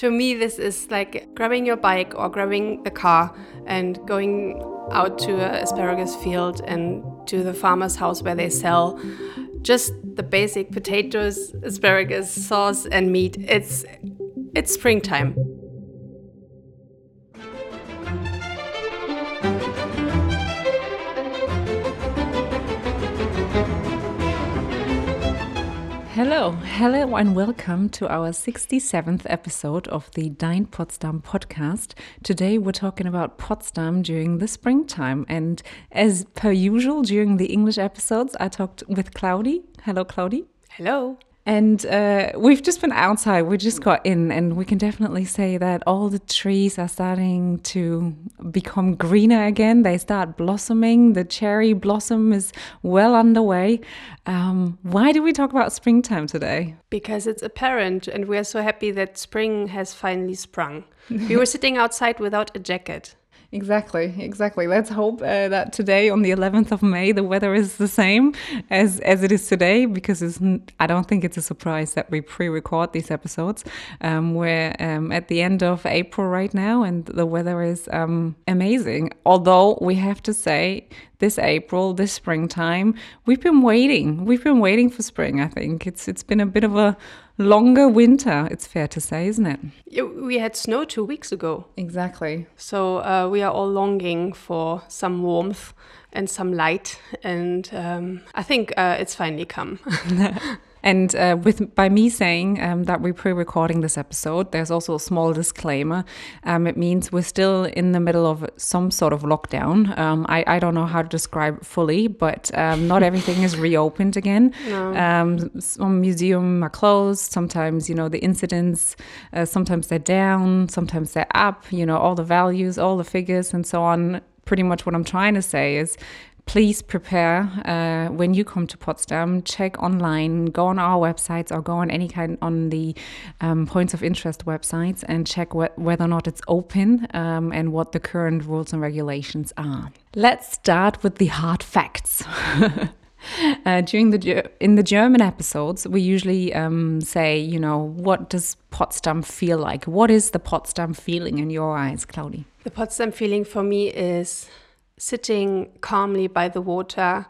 To me, this is like grabbing your bike or grabbing the car and going out to a asparagus field and to the farmer's house where they sell just the basic potatoes, asparagus, sauce, and meat. It's it's springtime. Hello, hello, and welcome to our 67th episode of the Dein Potsdam podcast. Today we're talking about Potsdam during the springtime. And as per usual, during the English episodes, I talked with Claudi. Hello, Claudi. Hello. And uh, we've just been outside. We just got in, and we can definitely say that all the trees are starting to become greener again. They start blossoming. The cherry blossom is well underway. Um, why do we talk about springtime today? Because it's apparent, and we are so happy that spring has finally sprung. we were sitting outside without a jacket. Exactly, exactly. Let's hope uh, that today, on the 11th of May, the weather is the same as as it is today. Because it's, I don't think it's a surprise that we pre-record these episodes. Um, we're um, at the end of April right now, and the weather is um, amazing. Although we have to say, this April, this springtime, we've been waiting. We've been waiting for spring. I think it's it's been a bit of a longer winter. It's fair to say, isn't it? We had snow two weeks ago. Exactly. So uh, we are all longing for some warmth and some light, and um, I think uh, it's finally come. And uh, with by me saying um, that we're pre-recording this episode, there's also a small disclaimer. Um, it means we're still in the middle of some sort of lockdown. Um, I, I don't know how to describe fully, but um, not everything is reopened again. No. Um, some museums are closed. Sometimes you know the incidents. Uh, sometimes they're down. Sometimes they're up. You know all the values, all the figures, and so on pretty much what I'm trying to say is please prepare uh, when you come to Potsdam. Check online, go on our websites, or go on any kind on the um, points of interest websites and check wh whether or not it's open um, and what the current rules and regulations are. Let's start with the hard facts. Uh, during the in the German episodes, we usually um, say, you know, what does Potsdam feel like? What is the Potsdam feeling in your eyes, Claudi? The Potsdam feeling for me is sitting calmly by the water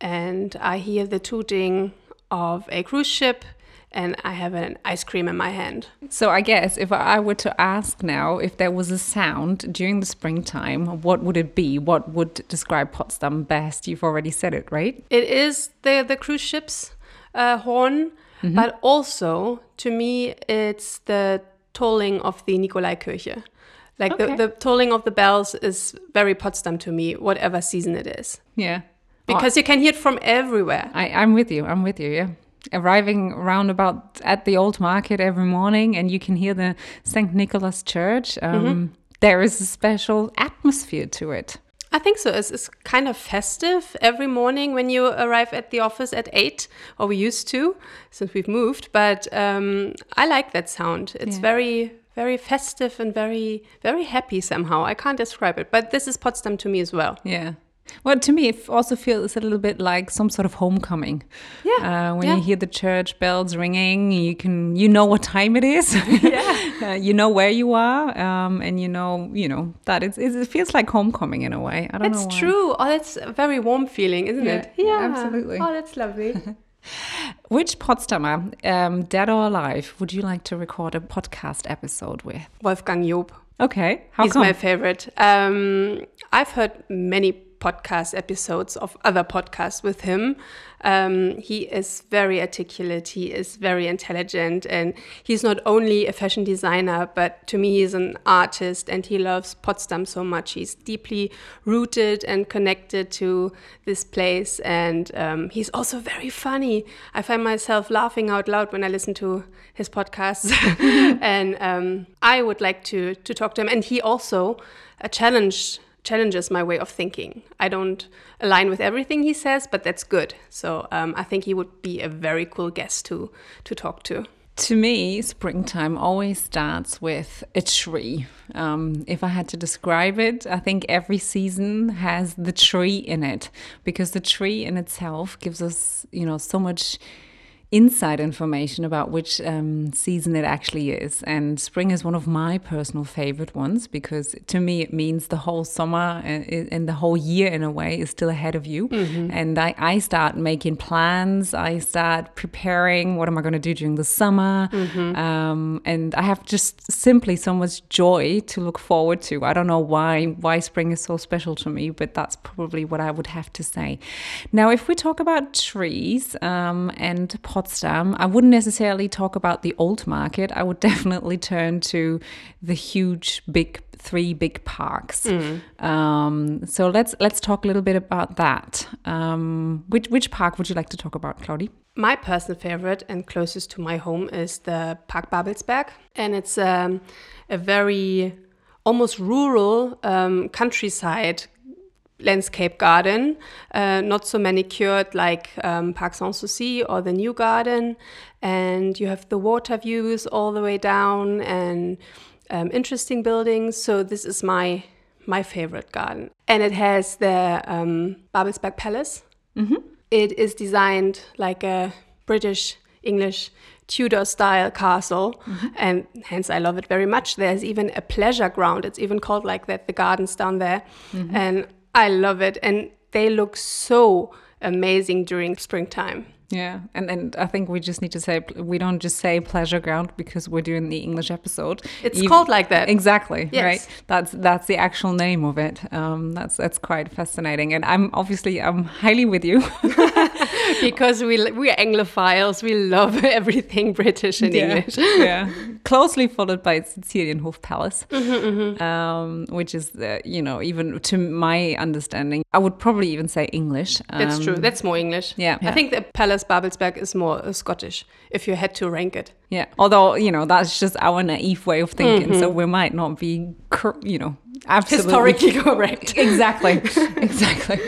and I hear the tooting of a cruise ship and I have an ice cream in my hand. So I guess if I were to ask now if there was a sound during the springtime, what would it be? What would describe Potsdam best? You've already said it, right? It is the the cruise ship's uh, horn, mm -hmm. but also to me it's the tolling of the Nikolaikirche. Like okay. the, the tolling of the bells is very Potsdam to me, whatever season it is. Yeah. Because oh, you can hear it from everywhere. I, I'm with you. I'm with you. Yeah. Arriving roundabout at the old market every morning, and you can hear the St. Nicholas Church. Um, mm -hmm. there is a special atmosphere to it. I think so. It's, it's, kind of festive every morning when you arrive at the office at eight, or we used to since we've moved. But um, I like that sound. It's yeah. very very festive and very very happy somehow. I can't describe it, but this is Potsdam to me as well. Yeah. Well, to me, it also feels a little bit like some sort of homecoming. Yeah. Uh, when yeah. you hear the church bells ringing, you can you know what time it is. yeah. uh, you know where you are, um, and you know you know that it's, it feels like homecoming in a way. I don't it's know. It's true. Oh, that's a very warm feeling, isn't yeah. it? Yeah, absolutely. Oh, that's lovely. Which Potsdamer, um, dead or alive, would you like to record a podcast episode with? Wolfgang Joop. Okay, how He's come? my favorite. Um, I've heard many podcast episodes of other podcasts with him. Um, he is very articulate, he is very intelligent, and he's not only a fashion designer, but to me, he's an artist and he loves Potsdam so much. He's deeply rooted and connected to this place, and um, he's also very funny. I find myself laughing out loud when I listen to his podcasts, and um, I would like to, to talk to him. And he also uh, challenged challenges my way of thinking. I don't align with everything he says, but that's good. So um, I think he would be a very cool guest to to talk to. To me, springtime always starts with a tree. Um, if I had to describe it, I think every season has the tree in it because the tree in itself gives us, you know, so much inside information about which um, season it actually is. And spring is one of my personal favorite ones because to me it means the whole summer and, and the whole year in a way is still ahead of you. Mm-hmm. And I, I start making plans, I start preparing what am I going to do during the summer. Mm-hmm. Um, and I have just simply so much joy to look forward to. I don't know why why spring is so special to me, but that's probably what I would have to say. Now, if we talk about trees um, and Potsdam, I wouldn't necessarily talk about the old market. I would definitely turn to the huge, big three big parks. Mm. Um, so let's let's talk a little bit about that. Um, which which park would you like to talk about, Claudie? My personal favorite and closest to my home is the Park Babelsberg, and it's um, a very almost rural um, countryside landscape garden, uh, not so manicured like um, Park Sanssouci or the new garden. And you have the water views all the way down and um, interesting buildings. So this is my my favorite garden, and it has the um, Babelsberg Palace. Mm-hmm. It is designed like a British English Tudor style castle, mm-hmm. and hence I love it very much. There's even a pleasure ground. It's even called like that. The gardens down there, mm-hmm. and I love it. And they look so amazing during springtime. Yeah, and and I think we just need to say we don't just say pleasure ground because we're doing the English episode. It's you, called like that. Exactly. Yes. Right. That's that's the actual name of it. Um, that's that's quite fascinating, and I'm obviously I'm highly with you because we we're Anglophiles. We love everything British and yeah. English. yeah. Closely followed by Cecilienhof Palace, mm -hmm, mm -hmm. Um, which is the, you know even to my understanding, I would probably even say English. Um, that's true. Um, that's more English. Yeah, yeah. I think the palace Babelsberg is more uh, Scottish if you had to rank it. Yeah. Although, you know, that's just our naive way of thinking. Mm-hmm. So we might not be, you know, absolutely historically correct. exactly. exactly.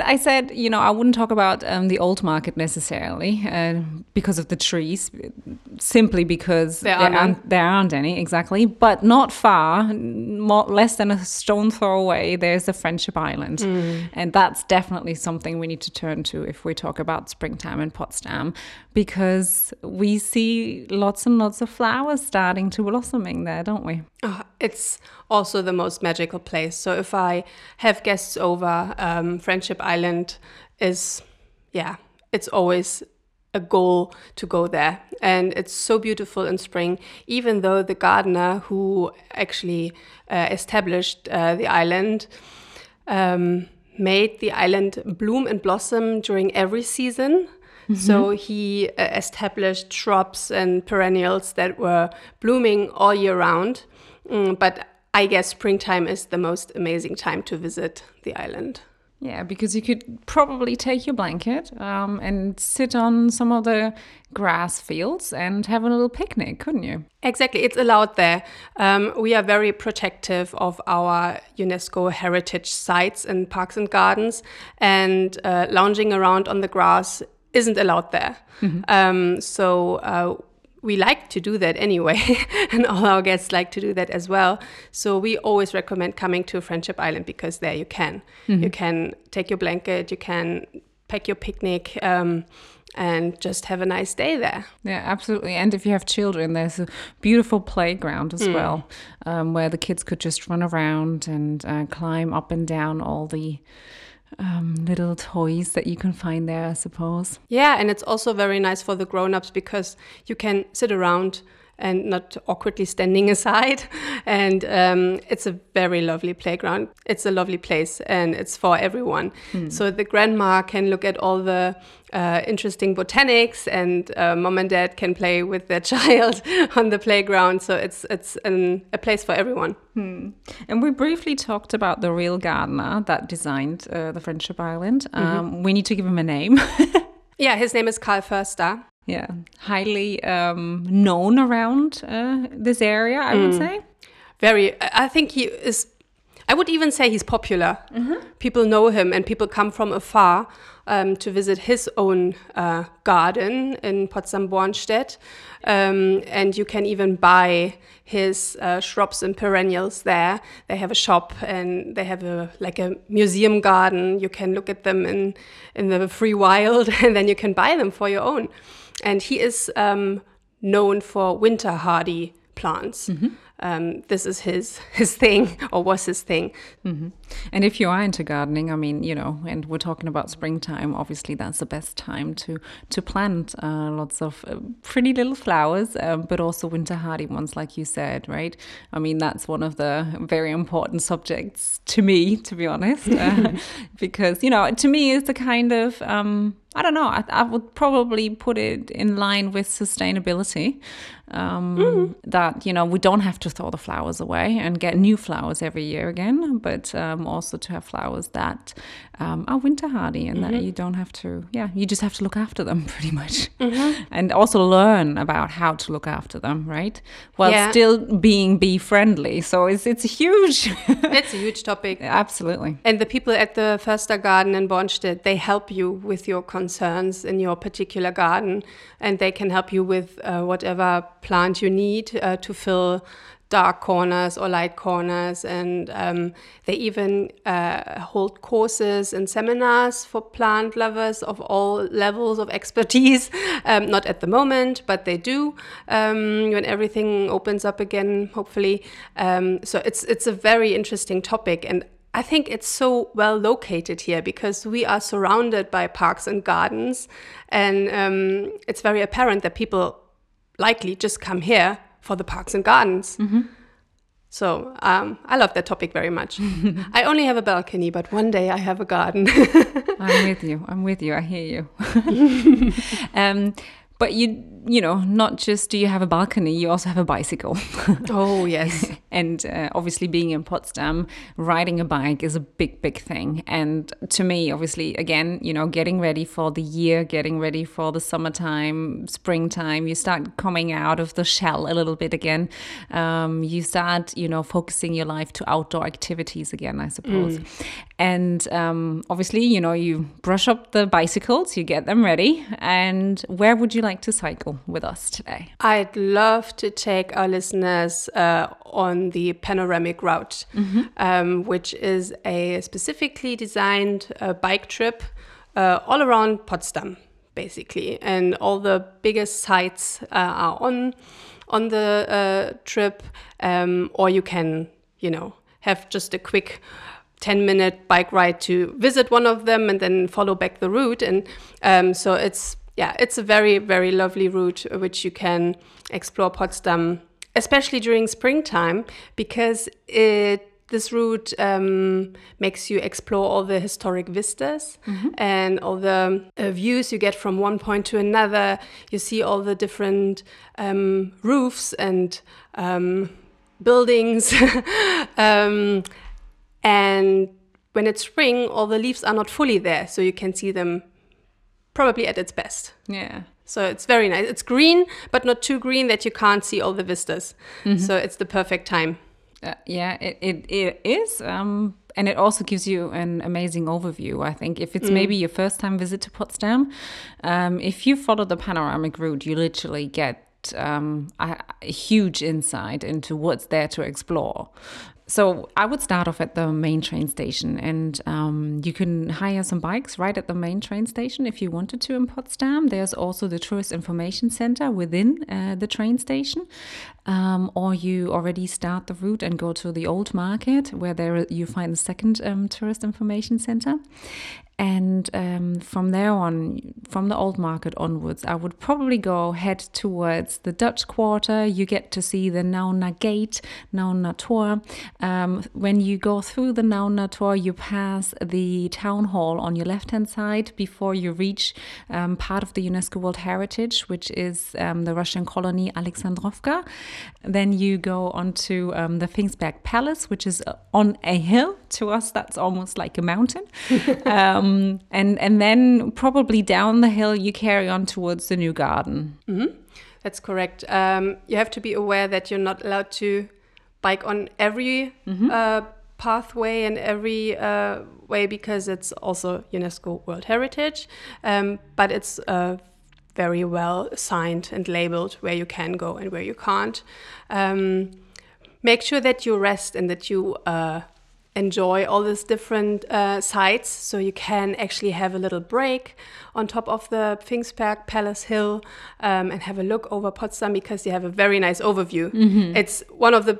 I said, you know, I wouldn't talk about um, the old market necessarily uh, because of the trees, simply because there, there, aren't, there aren't any, exactly. But not far, more, less than a stone throw away, there's the Friendship Island. Mm. And that's definitely something we need to turn to if we talk about springtime in Potsdam, because we see lots and lots of flowers starting to blossoming there, don't we? Oh, it's also the most magical place. So if I have guests over, um, Friendship Island is, yeah, it's always a goal to go there. And it's so beautiful in spring, even though the gardener who actually uh, established uh, the island um, made the island bloom and blossom during every season. Mm -hmm. So he uh, established shrubs and perennials that were blooming all year round. Mm, but I guess springtime is the most amazing time to visit the island. Yeah, because you could probably take your blanket um, and sit on some of the grass fields and have a little picnic, couldn't you? Exactly, it's allowed there. Um, we are very protective of our UNESCO heritage sites and parks and gardens, and uh, lounging around on the grass isn't allowed there. Mm -hmm. um, so uh, we like to do that anyway, and all our guests like to do that as well. So we always recommend coming to Friendship Island because there you can. Mm-hmm. You can take your blanket, you can pack your picnic. Um, and just have a nice day there. Yeah, absolutely. And if you have children, there's a beautiful playground as mm. well, um, where the kids could just run around and uh, climb up and down all the um, little toys that you can find there, I suppose. Yeah, and it's also very nice for the grown ups because you can sit around and not awkwardly standing aside. And um, it's a very lovely playground. It's a lovely place and it's for everyone. Hmm. So the grandma can look at all the uh, interesting botanics, and uh, mom and dad can play with their child on the playground. So it's it's an, a place for everyone. Hmm. And we briefly talked about the real gardener that designed uh, the Friendship Island. Mm-hmm. Um, mm -hmm. We need to give him a name. yeah, his name is Karl Foerster yeah highly um, known around uh, this area i mm. would say very i think he is i would even say he's popular mm-hmm. people know him and people come from afar um, to visit his own uh, garden in potsdam bornstedt um, and you can even buy his uh, shrubs and perennials there. They have a shop and they have a like a museum garden. You can look at them in in the free wild, and then you can buy them for your own. and he is um, known for winter hardy plants. Um, this is his his thing, or was his thing. And if you are into gardening, I mean, you know, and we're talking about springtime, obviously that's the best time to to plant uh, lots of uh, pretty little flowers, um, but also winter hardy ones, like you said, right? I mean, that's one of the very important subjects to me, to be honest, uh, because you know, to me, it's a kind of um, I don't know. I, I would probably put it in line with sustainability. Um, That you know we don't have to throw the flowers away and get new flowers every year again, but um, also to have flowers that um, are winter hardy and that you don't have to. Yeah, you just have to look after them pretty much, and also learn about how to look after them, right? While Yeah. still being bee friendly. So it's it's a huge, It's a huge topic. absolutely. And the people at the Foerster Garden in Bornstedt, they help you with your concerns in your particular garden, and they can help you with uh, whatever plant you need uh, to fill dark corners or light corners. And um, they even uh, hold courses and seminars for plant lovers of all levels of expertise. Um, not at the moment, but they do um, when everything opens up again, hopefully. Um, so it's it's a very interesting topic, and I think it's so well located here because we are surrounded by parks and gardens, and um, it's very apparent that people likely just come here for the parks and gardens. So um, I love that topic very much. I only have a balcony, but one day I have a garden. I'm with you. I'm with you. I hear you. um, but you, you know, not just do you have a balcony, you also have a bicycle. oh yes, and uh, obviously, being in Potsdam, riding a bike is a big, big thing. And to me, obviously, again, you know, getting ready for the year, getting ready for the summertime, springtime, you start coming out of the shell a little bit again. Um, you start, you know, focusing your life to outdoor activities again, I suppose. And um, obviously, you know, you brush up the bicycles, you get them ready. And where would you like to cycle with us today? I'd love to take our listeners uh, on the panoramic route, um, which is a specifically designed uh, bike trip uh, all around Potsdam, basically, and all the biggest sites uh, are on on the uh, trip, um, or you can, you know, have just a quick 10 minute bike ride to visit one of them and then follow back the route. And um, so it's yeah it's a very very lovely route uh, which you can explore potsdam especially during springtime because it this route um, makes you explore all the historic vistas and all the uh, views you get from one point to another. You see all the different um, roofs and um, buildings. um, and when it's spring, all the leaves are not fully there, so you can see them probably at its best. Yeah. So it's very nice. It's green, but not too green that you can't see all the vistas. So it's the perfect time. Uh, yeah, it, it, it is. Um, and it also gives you an amazing overview. I think if it's maybe your first time visit to Potsdam, um, if you follow the panoramic route, you literally get um, a, a huge insight into what's there to explore. So I would start off at the main train station, and um, you can hire some bikes right at the main train station if you wanted to in Potsdam. There's also the tourist information center within uh, the train station, um, or you already start the route and go to the old market where there you find the second um, tourist information center. And um, from there on, from the old market onwards, I would probably go head towards the Dutch Quarter. You get to see the Nauener Gate, Nauener Tor. Um, when you go through the Nauener Tor, you pass the town hall on your left hand side before you reach um, part of the UNESCO World Heritage, which is um, the Russian colony Alexandrovka. Then you go on to um, the Pfingstberg Palace, which is uh, on a hill. To us, that's almost like a mountain. um, and, and then probably down the hill, you carry on towards the new garden. That's correct. Um, you have to be aware that you're not allowed to bike on every uh, pathway and every uh, way because it's also UNESCO World Heritage. Um, but it's uh, very well signed and labeled where you can go and where you can't. Um, make sure that you rest and that you uh, enjoy all these different uh, sites. So you can actually have a little break on top of the Pfingstberg Palace Hill um, and have a look over Potsdam because you have a very nice overview. It's one of the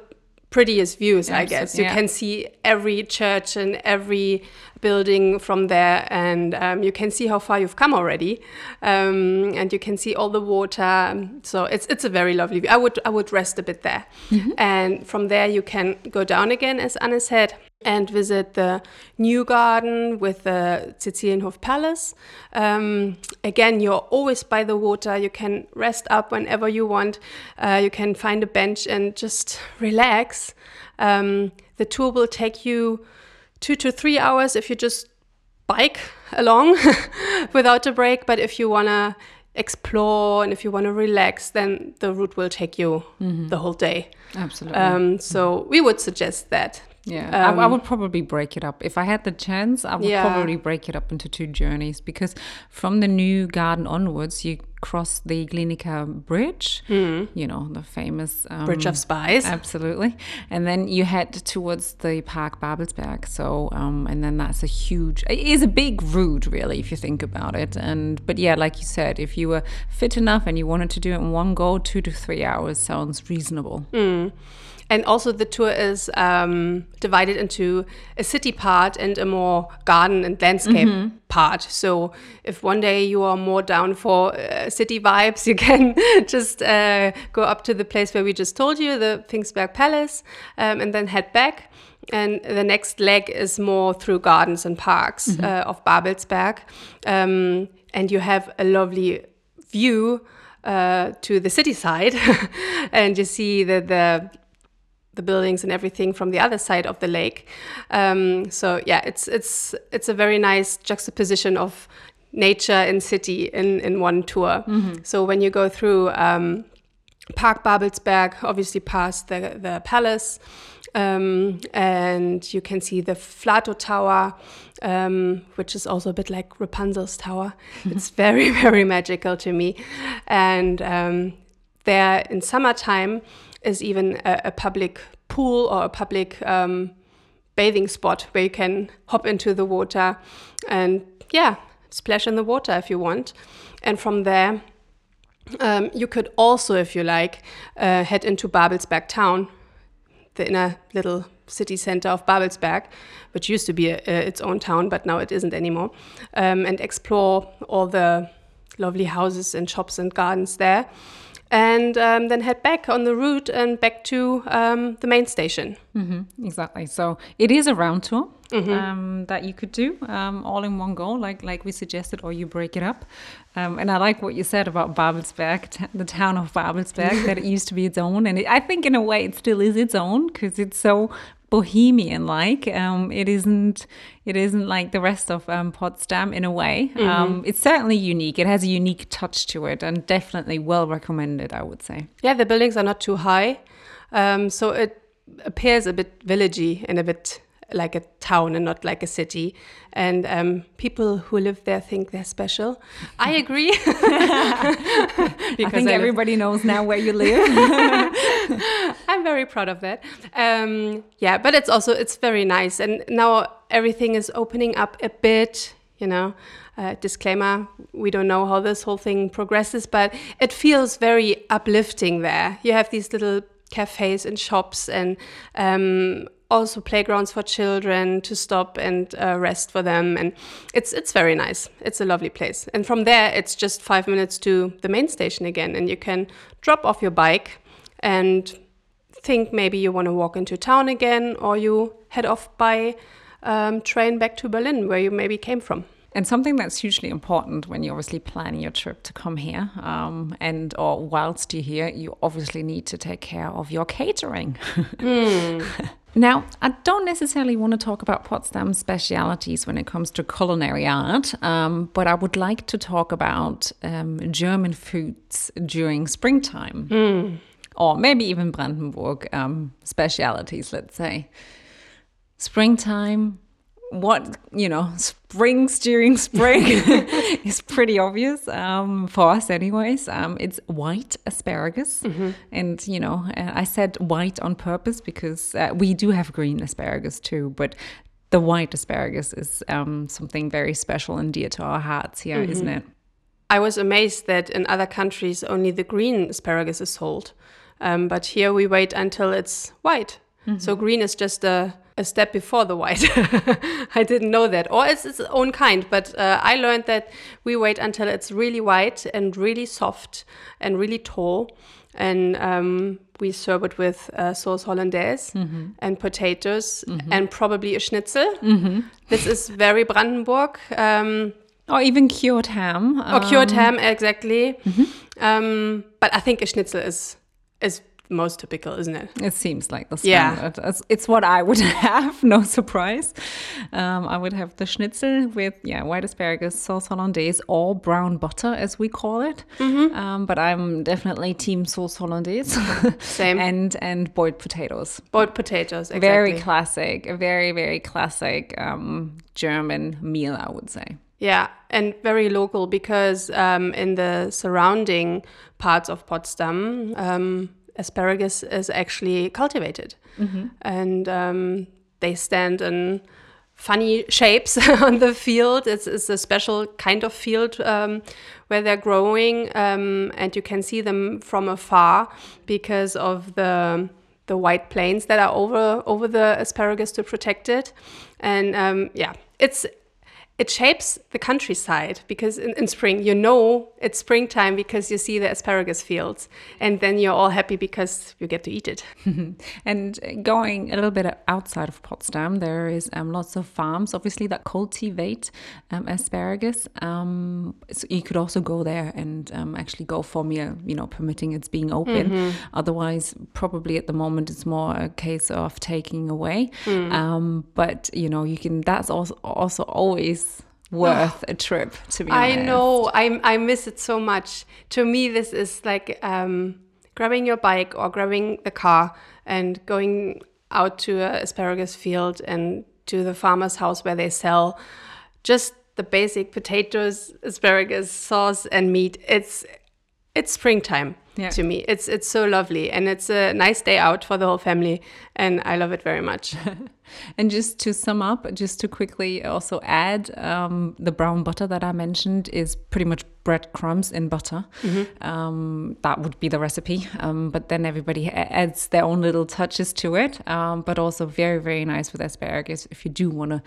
prettiest views, I guess. You yeah. can see every church and every building from there, and um, you can see how far you've come already, um, and you can see all the water. So it's it's a very lovely view. I would I would rest a bit there, and from there you can go down again, as Anna said, and visit the new garden with the Cecilienhof Palace. Um, again, you're always by the water. You can rest up whenever you want. Uh, you can find a bench and just relax. Um, the tour will take you two to three hours if you just bike along without a break. But if you want to explore and if you want to relax, then the route will take you the whole day. Absolutely. Um, so we would suggest that. Yeah, I, I would probably break it up. If I had the chance, I would Yeah. probably break it up into two journeys because from the new garden onwards, you cross the Glienicke Bridge, you know, the famous um, Bridge of Spies. Absolutely. And then you head towards the Park Babelsberg. So, um, and then that's a huge, it is a big route, really, if you think about it. And, but yeah, like you said, if you were fit enough and you wanted to do it in one go, two to three hours sounds reasonable. And also, the tour is um, divided into a city part and a more garden and landscape part. So, if one day you are more down for uh, city vibes, you can just uh, go up to the place where we just told you, the Pfingstberg Palace, um, and then head back. And the next leg is more through gardens and parks uh, of Babelsberg. Um, and you have a lovely view uh, to the city side, and you see the, the the buildings and everything from the other side of the lake. Um, so yeah, it's it's it's a very nice juxtaposition of nature and city in in one tour. So when you go through um, Park Babelsberg, obviously past the the palace. Um, and you can see the Flatow Tower, um, which is also a bit like Rapunzel's tower. It's very, very magical to me. And um, there in summertime is even a, a public pool or a public um, bathing spot where you can hop into the water and yeah splash in the water if you want. And from there um, you could also if you like uh, head into babelsberg town the inner little city center of babelsberg which used to be a, a, its own town but now it isn't anymore um, and explore all the lovely houses and shops and gardens there and um, then head back on the route and back to um, the main station. Mm-hmm, exactly. So it is a round tour um, that you could do um, all in one go, like like we suggested, or you break it up. Um, and I like what you said about Babelsberg, t- the town of Babelsberg, that it used to be its own, and it, I think in a way it still is its own because it's so bohemian like um, it isn't it isn't like the rest of um, potsdam in a way. Um, it's certainly unique. It has a unique touch to it and definitely well recommended i would say. Yeah, the buildings are not too high, um, so it appears a bit villagey and a bit like a town and not like a city. And um, people who live there think they're special. I agree. i think I everybody knows now where you live I'm very proud of that. Um, yeah, but it's also it's very nice, and now everything is opening up a bit. You know, uh, disclaimer: we don't know how this whole thing progresses, but it feels very uplifting there. You have these little cafes and shops, and um, also playgrounds for children to stop and uh, rest for them, and it's it's very nice. It's a lovely place, and from there it's just five minutes to the main station again, and you can drop off your bike and think maybe you want to walk into town again or you head off by um, train back to Berlin where you maybe came from. And something that's hugely important when you're obviously planning your trip to come here, um, and or whilst you're here, you obviously need to take care of your catering. now, I don't necessarily want to talk about Potsdam specialities when it comes to culinary art, um, but I would like to talk about um, German foods during springtime, or maybe even Brandenburg um, specialities. Let's say springtime what you know springs during spring is pretty obvious um, for us anyways. Um, it's white asparagus. And you know uh, i said white on purpose because uh, we do have green asparagus too but the white asparagus is um, something very special and dear to our hearts here not it? I was amazed that in other countries only the green asparagus is sold. Um, but here we wait until it's white. So green is just a, a step before the white. I didn't know that. Or it's its own kind. But uh, I learned that we wait until it's really white and really soft and really tall. And um, we serve it with uh, sauce hollandaise and potatoes and probably a schnitzel. This is very Brandenburg. Um, or even cured ham or cured ham, exactly. Um, but I think a schnitzel is is most typical, isn't it? It seems like the Yeah. It's, it's what I would have, no surprise. Um, I would have the schnitzel with, yeah, white asparagus, sauce hollandaise, or brown butter, as we call it. Mm-hmm. Um, but I'm definitely team sauce hollandaise. Same. and and boiled potatoes. Boiled potatoes, exactly. Very classic, a very, very classic um, German meal, I would say. Yeah, and very local because um, in the surrounding parts of Potsdam, um, asparagus is actually cultivated. And um, they stand in funny shapes on the field. It's, it's a special kind of field um, where they're growing, um, and you can see them from afar because of the the white planes that are over over the asparagus to protect it. And um, yeah, it's it shapes the countryside because in, in spring you know it's springtime because you see the asparagus fields and then you're all happy because you get to eat it And going a little bit outside of Potsdam, there is um, lots of farms, obviously, that cultivate um, asparagus. Um, so you could also go there and um, actually go for meal, you know, permitting it's being open. Otherwise, probably at the moment, it's more a case of taking away. Um, but you know, you can. That's also also always worth a trip. To be honest. i know I, I miss it so much to me this is like um, grabbing your bike or grabbing the car and going out to a asparagus field and to the farmer's house where they sell just the basic potatoes asparagus sauce and meat it's it's springtime Yeah. to me it's it's so lovely and it's a nice day out for the whole family and i love it very much And just to sum up, just to quickly also add, um, the brown butter that I mentioned is pretty much breadcrumbs in butter. Um, that would be the recipe. Um, but then everybody adds their own little touches to it. Um, but also very, very nice with asparagus if you do want to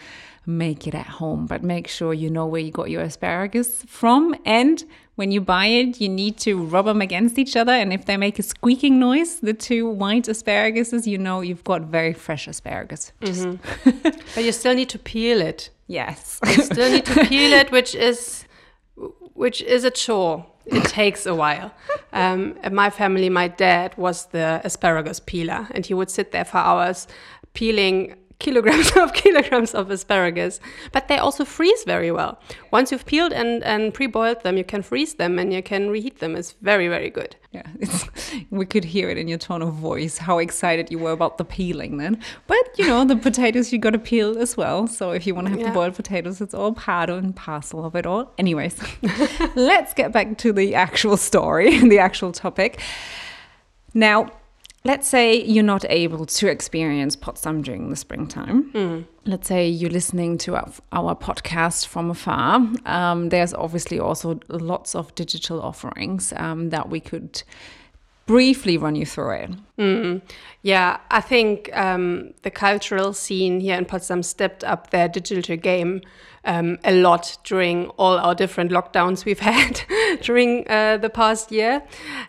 make it at home. But make sure you know where you got your asparagus from. And when you buy it, you need to rub them against each other. And if they make a squeaking noise, the two white asparaguses, you know you've got very fresh asparagus. Just, but you still need to peel it yes. you still need to peel it, which is which is a chore. It takes a while. Um, in my family, my dad was the asparagus peeler, and he would sit there for hours peeling kilograms of kilograms of asparagus. But they also freeze very well. Once you've peeled and, and pre-boiled them, you can freeze them and you can reheat them. It's very, very good. Yeah, it's, we could hear it in your tone of voice how excited you were about the peeling then. But you know, the potatoes you got to peel as well. So if you want to have Yeah. the boiled potatoes, it's all part and parcel of it all. Anyways, let's get back to the actual story, the actual topic. Now, let's say you're not able to experience Potsdam during the springtime. Let's say you're listening to our, our podcast from afar. Um, there's obviously also lots of digital offerings um, that we could briefly run you through it. Yeah, I think um, the cultural scene here in Potsdam stepped up their digital game um, a lot during all our different lockdowns we've had during uh, the past year.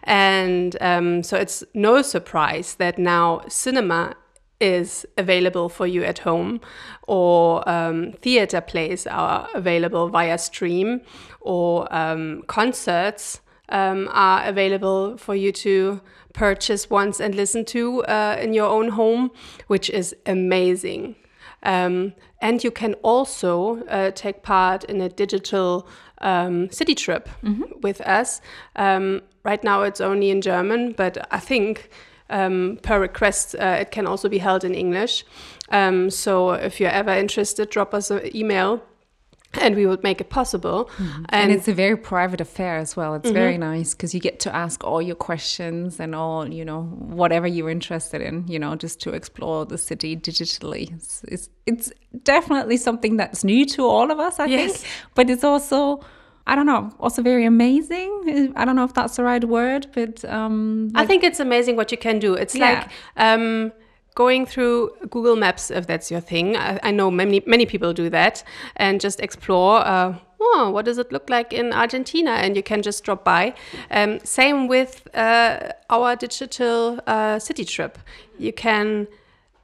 And um, so it's no surprise that now cinema is available for you at home, or um, theater plays are available via stream, or um, concerts um, are available for you to purchase once and listen to uh, in your own home, which is amazing. Um, and you can also uh, take part in a digital um, city trip with us. Um, right now it's only in German, but I think um, per request, uh, it can also be held in English. Um, so if you're ever interested, drop us an email and we would make it possible. Mm-hmm. And, and, it's a very private affair as well. It's mm-hmm. very nice because you get to ask all your questions and all, you know, whatever you're interested in, you know, just to explore the city digitally. It's, it's, it's definitely something that's new to all of us, I yes. think, but it's also. I don't know, also very amazing. I don't know if that's the right word, but um, I think it's amazing what you can do. It's yeah. like um, going through Google Maps if that's your thing. I, I know many many people do that and just explore. Uh, oh, what does it look like in Argentina? And you can just drop by. Um, same with uh, our digital uh, city trip. You can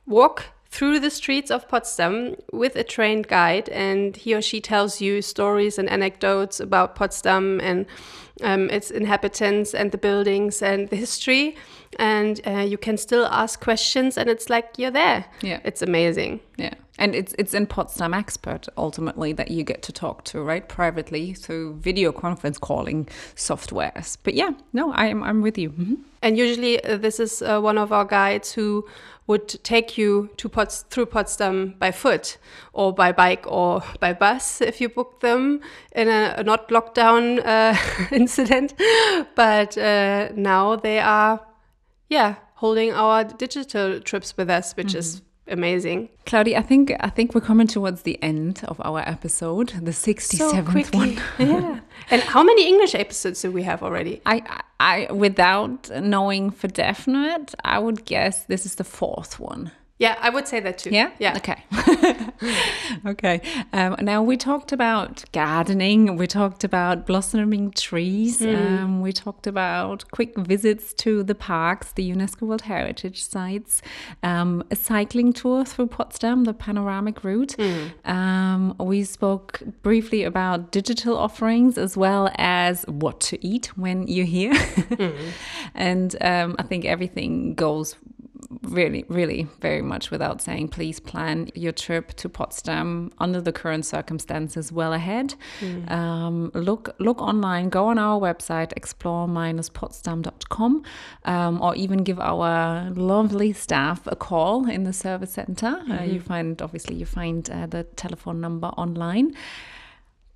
walk through the streets of Potsdam with a trained guide, and he or she tells you stories and anecdotes about Potsdam and um, its inhabitants and the buildings and the history. And uh, you can still ask questions, and it's like you're there. Yeah, it's amazing. Yeah, and it's it's in Potsdam Expert ultimately that you get to talk to right privately through video conference calling softwares. But yeah, no, I'm I'm with you. Mm-hmm. And usually, uh, this is uh, one of our guides who would take you to Pots- through Potsdam by foot or by bike or by bus if you book them in a, a not lockdown uh, incident. But uh, now they are, yeah, holding our digital trips with us, which mm-hmm. is amazing. Claudia, I think I think we're coming towards the end of our episode, the 67th so one. yeah. And how many English episodes do we have already? I I without knowing for definite, I would guess this is the fourth one. Yeah, I would say that too. Yeah? Yeah. Okay. okay. Um, now, we talked about gardening, we talked about blossoming trees, mm. um, we talked about quick visits to the parks, the UNESCO World Heritage sites, um, a cycling tour through Potsdam, the panoramic route. Mm. we spoke briefly about digital offerings as well as what to eat when you're here. mm. And um, I think everything goes really, really very much without saying, please plan your trip to Potsdam under the current circumstances well ahead. Mm. Um, look, look online, go on our website, explore-potsdam.com, um, or even give our lovely staff a call in the service center. Mm -hmm. uh, you mm-hmm. find, obviously, you find uh, the telephone number online.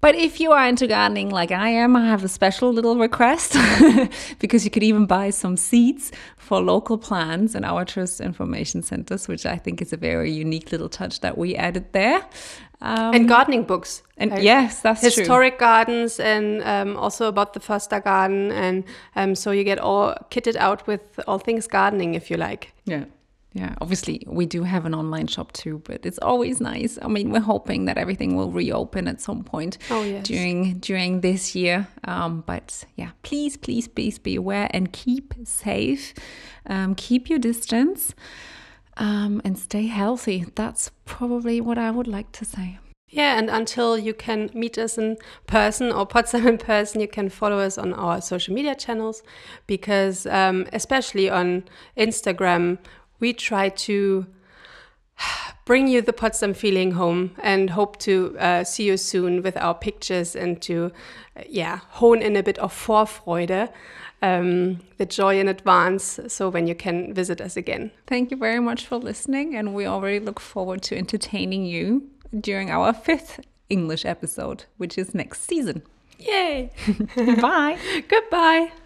But if you are into gardening like I am, I have a special little request because you could even buy some seeds for local plants in our trust information centers, which I think is a very unique little touch that we added there. Um, and gardening books. And like yes, that's historic true. gardens and um, also about the Foerster garden. And um, so you get all kitted out with all things gardening if you like. Yeah yeah obviously we do have an online shop too but it's always nice. I mean we're hoping that everything will reopen at some point oh, yes. during during this year. Um, but yeah please please please be aware and keep safe. Um, keep your distance um, and stay healthy. That's probably what i would like to say. Yeah, and until you can meet us in person or Potsdam in person, you can follow us on our social media channels because, um, especially on Instagram, we try to bring you the Potsdam feeling home and hope to uh, see you soon with our pictures and to, uh, yeah, hone in a bit of Vorfreude, um, the joy in advance, so when you can visit us again. Thank you very much for listening, and we already look forward to entertaining you during our fifth English episode, which is next season. Yay! Bye. Goodbye.